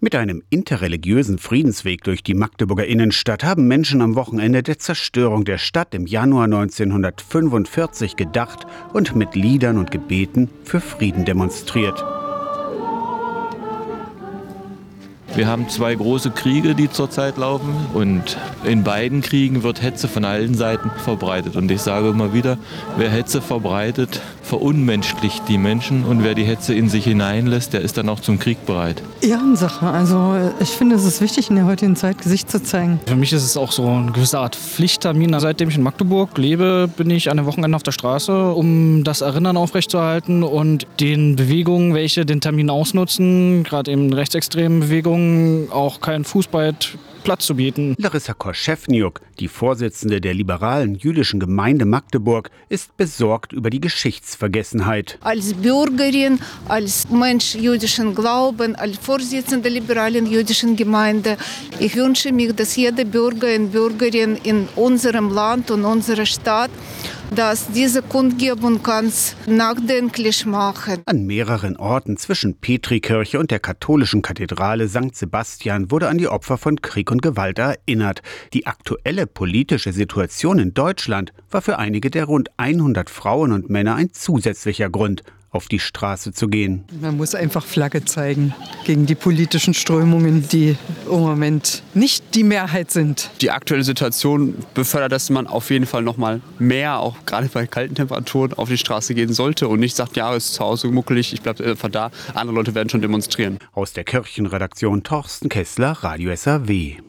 Mit einem interreligiösen Friedensweg durch die Magdeburger Innenstadt haben Menschen am Wochenende der Zerstörung der Stadt im Januar 1945 gedacht und mit Liedern und Gebeten für Frieden demonstriert. Wir haben zwei große Kriege, die zurzeit laufen und in beiden Kriegen wird Hetze von allen Seiten verbreitet. Und ich sage immer wieder, wer Hetze verbreitet, verunmenschlicht die Menschen und wer die Hetze in sich hineinlässt, der ist dann auch zum Krieg bereit. Ehrensache. Also ich finde, es ist wichtig, in der heutigen Zeit Gesicht zu zeigen. Für mich ist es auch so eine gewisse Art Pflichttermin. Seitdem ich in Magdeburg lebe, bin ich an den Wochenenden auf der Straße, um das Erinnern aufrechtzuerhalten und den Bewegungen, welche den Termin ausnutzen, gerade eben rechtsextremen Bewegungen, auch kein Fußball Platz zu bieten. Larissa Korschewniuk, die Vorsitzende der liberalen jüdischen Gemeinde Magdeburg, ist besorgt über die Geschichtsvergessenheit. Als Bürgerin, als Mensch jüdischen Glauben, als Vorsitzende der liberalen jüdischen Gemeinde, ich wünsche mir, dass jeder Bürger und Bürgerin in unserem Land und unserer Stadt dass diese Kundgebung ganz nachdenklich machen. An mehreren Orten zwischen Petrikirche und der katholischen Kathedrale St. Sebastian wurde an die Opfer von Krieg und Gewalt erinnert. Die aktuelle politische Situation in Deutschland war für einige der rund 100 Frauen und Männer ein zusätzlicher Grund, auf die Straße zu gehen. Man muss einfach Flagge zeigen gegen die politischen Strömungen, die im Moment nicht die Mehrheit sind. Die aktuelle Situation befördert, dass man auf jeden Fall noch mal mehr, auch gerade bei kalten Temperaturen, auf die Straße gehen sollte und nicht sagt, ja, es ist zu Hause muckelig, ich bleibe einfach da. Andere Leute werden schon demonstrieren. Aus der Kirchenredaktion Torsten Kessler, Radio SAW.